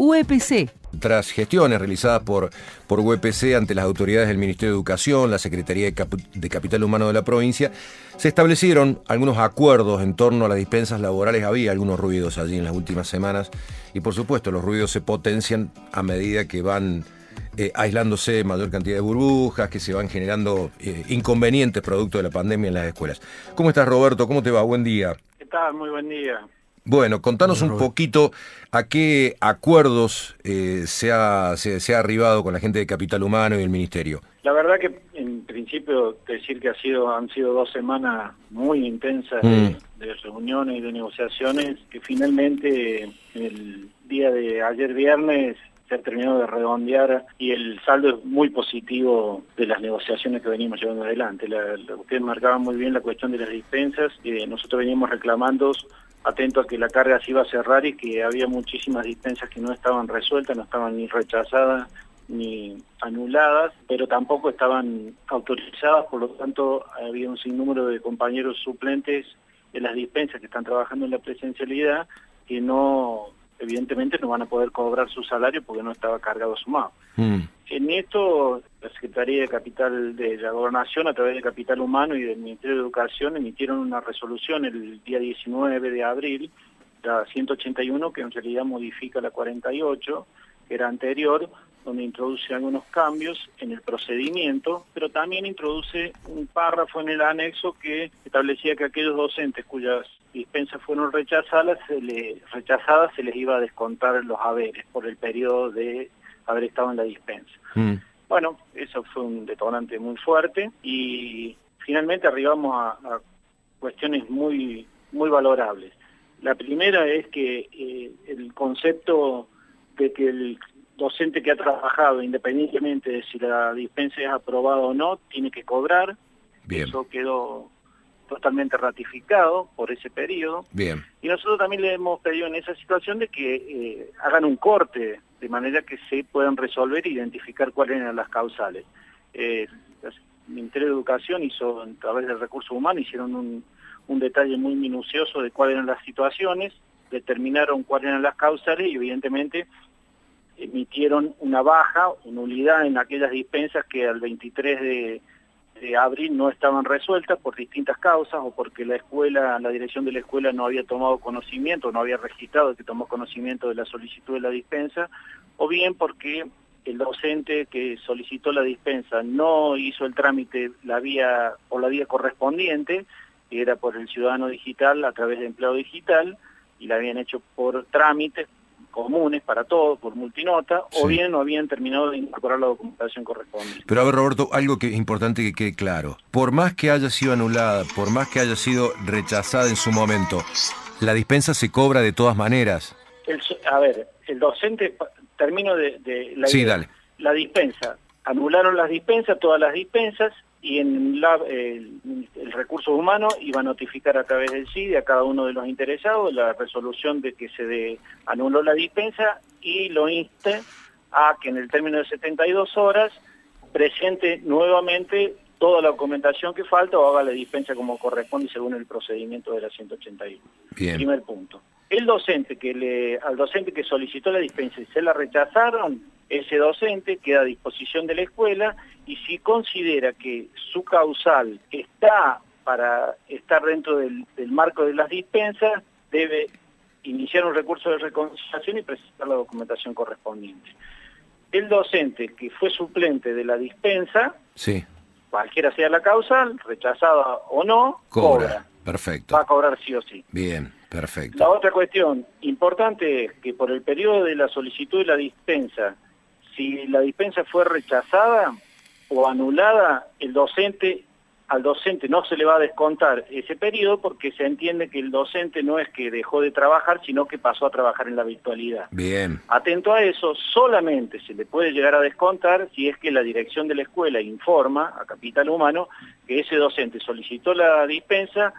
UEPC. Tras gestiones realizadas por, por UEPC ante las autoridades del Ministerio de Educación, la Secretaría de, de, Capital Humano de la provincia, se establecieron algunos acuerdos en torno a las dispensas laborales. Había algunos ruidos allí en las últimas semanas y por supuesto los ruidos se potencian a medida que van eh, aislándose mayor cantidad de burbujas, que se van generando eh, inconvenientes producto de la pandemia en las escuelas. ¿Cómo estás Roberto? ¿Cómo te va? Buen día. ¿Qué tal? Muy buen día. Bueno, contanos un poquito a qué acuerdos eh, se, ha, se, ha arribado con la gente de Capital Humano y el Ministerio. La verdad que en principio decir que ha sido, han sido dos semanas muy intensas de, mm. de reuniones y de negociaciones que finalmente el día de ayer viernes se ha terminado de redondear y el saldo es muy positivo de las negociaciones que venimos llevando adelante. La, ustedes marcaban muy bien la cuestión de las dispensas, y nosotros veníamos reclamando atento a que la carga se iba a cerrar y que había muchísimas dispensas que no estaban resueltas, no estaban ni rechazadas ni anuladas, pero tampoco estaban autorizadas, por lo tanto había un sinnúmero de compañeros suplentes de las dispensas que están trabajando en la presencialidad que no evidentemente no van a poder cobrar su salario porque no estaba cargado sumado. Mm. En esto, la Secretaría de Capital de la Gobernación, a través de Capital Humano y del Ministerio de Educación, emitieron una resolución el día 19 de abril, la 181, que en realidad modifica la 48, que era anterior, donde introduce algunos cambios en el procedimiento, pero también introduce un párrafo en el anexo que establecía que aquellos docentes cuyas dispensas fueron rechazadas se, les, rechazadas, se les iba a descontar los haberes por el periodo de haber estado en la dispensa. Mm. Bueno, eso fue un detonante muy fuerte y finalmente arribamos a, cuestiones muy, muy valorables. La primera es que eh, el concepto de que el docente que ha trabajado, independientemente de si la dispensa es aprobada o no, tiene que cobrar. Eso quedó totalmente ratificado por ese periodo. Bien. Y nosotros también le hemos pedido en esa situación de que eh, hagan un corte, de manera que se puedan resolver e identificar cuáles eran las causales. Eh, el Ministerio de Educación hizo, a través del recurso humano, hicieron un, un detalle muy minucioso de cuáles eran las situaciones, determinaron cuáles eran las causales y evidentemente emitieron una baja, una nulidad en aquellas dispensas que al 23 de, abril no estaban resueltas por distintas causas o porque la escuela, la dirección de la escuela no había tomado conocimiento, no había registrado que tomó conocimiento de la solicitud de la dispensa, o bien porque el docente que solicitó la dispensa no hizo el trámite la vía o la vía correspondiente, que era por el ciudadano digital a través de empleo digital, y la habían hecho por trámites comunes para todos por multinota, o bien no habían terminado de incorporar la documentación correspondiente. Pero a ver, Roberto, algo que es importante que quede claro. Por más que haya sido anulada, por más que haya sido rechazada en su momento, la dispensa se cobra de todas maneras. a ver, el docente, termino de, la, sí, dale. la dispensa. Anularon las dispensas, todas las dispensas, y en la, el, recurso humano iba a notificar a través del CIDE a cada uno de los interesados la resolución de que se de, anuló la dispensa y lo inste a que en el término de 72 horas presente nuevamente toda la documentación que falta o haga la dispensa como corresponde según el procedimiento de la 181. Bien. Primer punto. El docente que le, al docente que solicitó la dispensa y se la rechazaron, ese docente queda a disposición de la escuela y si considera que su causal está para estar dentro del, marco de las dispensas, debe iniciar un recurso de reconciliación y presentar la documentación correspondiente. El docente que fue suplente de la dispensa, sí. cualquiera sea la causal, rechazada o no, cobra. Perfecto. Va a cobrar sí o sí. Bien, perfecto. La otra cuestión importante es que por el periodo de la solicitud de la dispensa, si la dispensa fue rechazada o anulada, el docente al docente no se le va a descontar ese periodo porque se entiende que el docente no es que dejó de trabajar, sino que pasó a trabajar en la virtualidad. Bien. Atento a eso, solamente se le puede llegar a descontar si es que la dirección de la escuela informa a Capital Humano que ese docente solicitó la dispensa,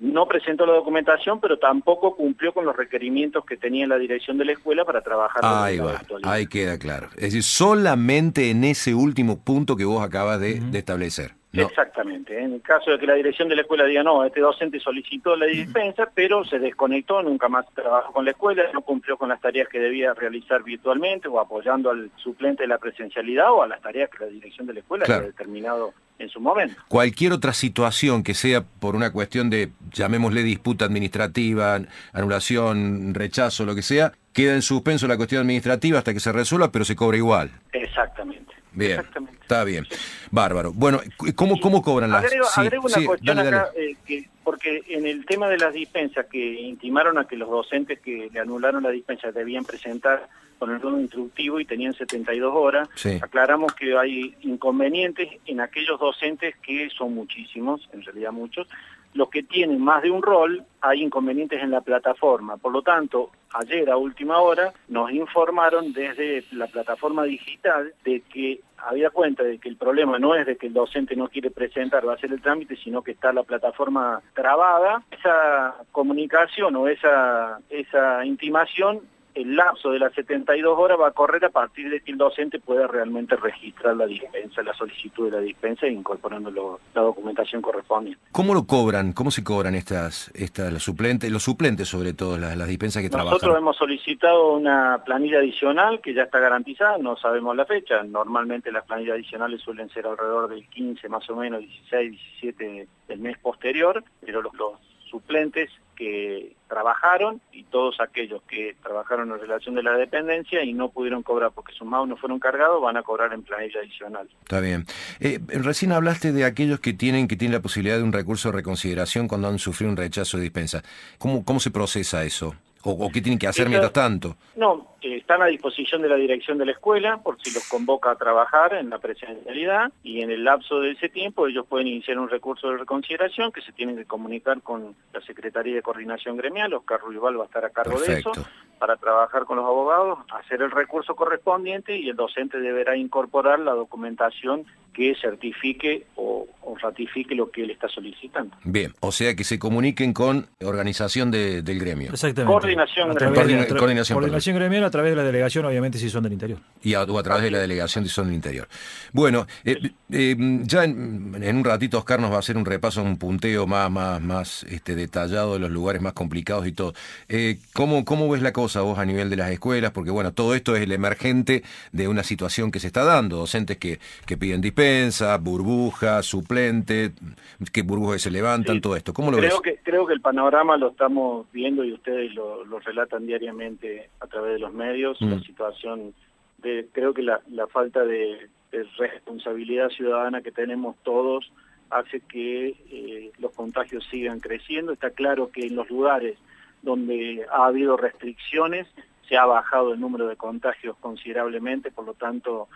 no presentó la documentación, pero tampoco cumplió con los requerimientos que tenía la dirección de la escuela para trabajar ahí la Ahí queda claro. Es decir, solamente en ese último punto que vos acabas de, establecer. Exactamente. En el caso de que la dirección de la escuela diga, no, este docente solicitó la dispensa, pero se desconectó, nunca más trabajó con la escuela, no cumplió con las tareas que debía realizar virtualmente o apoyando al suplente de la presencialidad o a las tareas que la dirección de la escuela había determinado en su momento. Cualquier otra situación que sea por una cuestión de, llamémosle disputa administrativa, anulación, rechazo, lo que sea, queda en suspenso la cuestión administrativa hasta que se resuelva, pero se cobra igual. Exactamente. Bien, está bien. Bárbaro. Bueno, ¿cómo, cómo cobran las...? Agrego, una cuestión acá, eh, que, porque en el tema de las dispensas que intimaron a que los docentes que le anularon la dispensa debían presentar con el turno instructivo y tenían 72 horas, aclaramos que hay inconvenientes en aquellos docentes que son muchísimos, en realidad muchos, los que tienen más de un rol, hay inconvenientes en la plataforma. Por lo tanto, ayer a última hora nos informaron desde la plataforma digital de que había cuenta de que el problema no es de que el docente no quiere presentar o hacer el trámite, sino que está la plataforma trabada. Esa comunicación o esa, esa intimación el lapso de las 72 horas va a correr a partir de que el docente pueda realmente registrar la dispensa, la solicitud de la dispensa e incorporando la documentación correspondiente. ¿Cómo lo cobran? ¿Cómo se cobran estas, estas los suplentes, los suplentes sobre todo, las, las dispensas que trabajan? Nosotros hemos solicitado una planilla adicional que ya está garantizada, no sabemos la fecha, normalmente las planillas adicionales suelen ser alrededor del 15 más o menos, 16, 17 del mes posterior, pero los, los suplentes que trabajaron todos aquellos que trabajaron en relación de la dependencia y no pudieron cobrar porque sus no fueron cargados, van a cobrar en planilla adicional. Está bien. Eh, recién hablaste de aquellos que tienen que tienen la posibilidad de un recurso de reconsideración cuando han sufrido un rechazo de dispensa. ¿Cómo, cómo se procesa eso? ¿O, qué tienen que hacer mientras tanto? No, eh, están a disposición de la dirección de la escuela por si los convoca a trabajar en la presencialidad y en el lapso de ese tiempo ellos pueden iniciar un recurso de reconsideración que se tienen que comunicar con la Secretaría de Coordinación Gremial, Oscar Ruibal va a estar a cargo de eso, para trabajar con los abogados, hacer el recurso correspondiente y el docente deberá incorporar la documentación que certifique o, ratifique lo que él está solicitando. Bien, o sea que se comuniquen con organización del gremio. Exactamente. Coordinación gremial. coordinación, gremial a través de la delegación, obviamente, si son del interior. Y a, o a través de la delegación si son del interior. Bueno, eh, eh, ya en, un ratito Oscar nos va a hacer un repaso, un punteo más, más, más este, detallado de los lugares más complicados y todo. Eh, ¿cómo, ¿Cómo ves la cosa vos a nivel de las escuelas? Porque bueno, todo esto es el emergente de una situación que se está dando, docentes que, que piden dispensa burbuja, suplente, que burbujas se levantan, todo esto. ¿Cómo lo creo Que, creo que el panorama lo estamos viendo y ustedes lo, relatan diariamente a través de los medios, la mm. situación de, creo que la, falta de, responsabilidad ciudadana que tenemos todos hace que eh, los contagios sigan creciendo. Está claro que en los lugares donde ha habido restricciones se ha bajado el número de contagios considerablemente, por lo tanto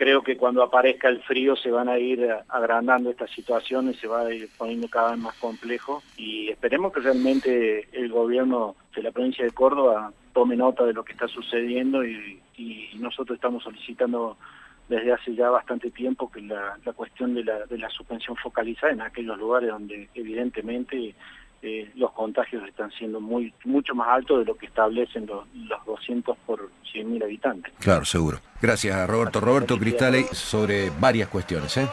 creo que cuando aparezca el frío se van a ir agrandando estas situaciones, se va a ir poniendo cada vez más complejo y esperemos que realmente el gobierno de la provincia de Córdoba tome nota de lo que está sucediendo y, nosotros estamos solicitando desde hace ya bastante tiempo que la, cuestión de la, suspensión focalizada en aquellos lugares donde evidentemente eh, los contagios están siendo muy mucho más altos de lo que establecen los, los 200 por 100.000 habitantes. Claro, seguro. Gracias a Roberto. Roberto Cristale sobre varias cuestiones. ¿eh?